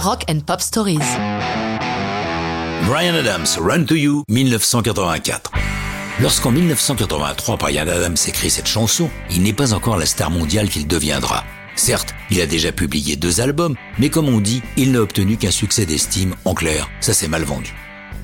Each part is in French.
Rock and Pop Stories. Brian Adams, Run to You, 1984. Lorsqu'en 1983 Brian Adams écrit cette chanson, il n'est pas encore la star mondiale qu'il deviendra. Certes, il a déjà publié deux albums, mais comme on dit, il n'a obtenu qu'un succès d'estime. En clair, ça s'est mal vendu.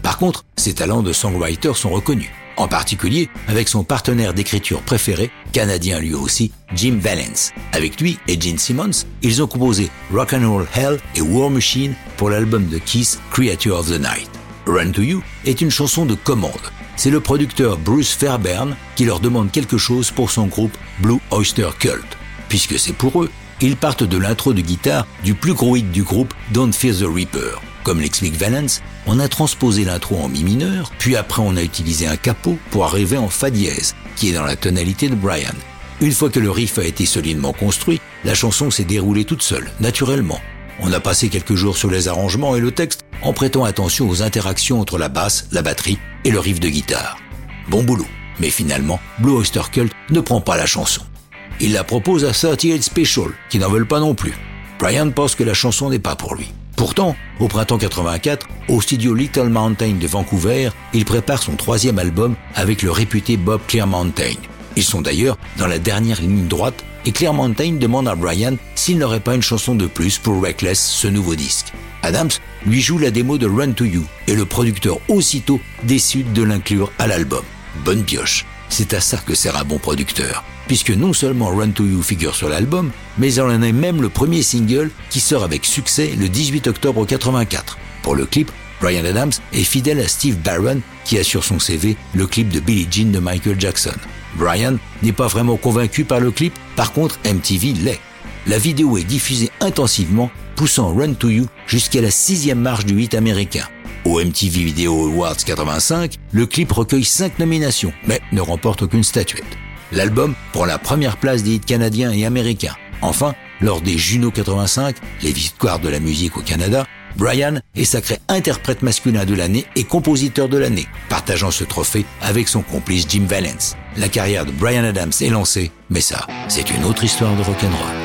Par contre, ses talents de songwriter sont reconnus. En particulier avec son partenaire d'écriture préféré, canadien lui aussi, Jim Valence. Avec lui et Gene Simmons, ils ont composé Rock and Roll Hell et War Machine pour l'album de Kiss Creature of the Night. Run to You est une chanson de commande. C'est le producteur Bruce Fairbairn qui leur demande quelque chose pour son groupe Blue Oyster Cult. Puisque c'est pour eux, ils partent de l'intro de guitare du plus gros hit du groupe Don't Fear the Reaper. Comme l'explique Valence, on a transposé l'intro en mi mineur, puis après on a utilisé un capot pour arriver en fa dièse, qui est dans la tonalité de Brian. Une fois que le riff a été solidement construit, la chanson s'est déroulée toute seule, naturellement. On a passé quelques jours sur les arrangements et le texte en prêtant attention aux interactions entre la basse, la batterie et le riff de guitare. Bon boulot. Mais finalement, Blue Oyster Cult ne prend pas la chanson. Il la propose à 38 Special, qui n'en veulent pas non plus. Brian pense que la chanson n'est pas pour lui. Pourtant, au printemps 84, au studio Little Mountain de Vancouver, il prépare son troisième album avec le réputé Bob Clearmountain. Ils sont d'ailleurs dans la dernière ligne droite et Clearmountain demande à Brian s'il n'aurait pas une chanson de plus pour Reckless, ce nouveau disque. Adams lui joue la démo de Run to You et le producteur aussitôt décide de l'inclure à l'album. Bonne pioche. C'est à ça que sert un bon producteur puisque non seulement Run to You figure sur l'album, mais en est même le premier single qui sort avec succès le 18 octobre 84. Pour le clip, Brian Adams est fidèle à Steve Barron qui a sur son CV le clip de Billie Jean de Michael Jackson. Brian n'est pas vraiment convaincu par le clip, par contre MTV l'est. La vidéo est diffusée intensivement, poussant Run to You jusqu'à la sixième marche du hit américain. Au MTV Video Awards 85, le clip recueille 5 nominations, mais ne remporte aucune statuette. L'album prend la première place des hits canadiens et américains. Enfin, lors des Juno 85, les victoires de la musique au Canada, Brian est sacré interprète masculin de l'année et compositeur de l'année, partageant ce trophée avec son complice Jim Valence. La carrière de Brian Adams est lancée, mais ça, c'est une autre histoire de rock'n'roll.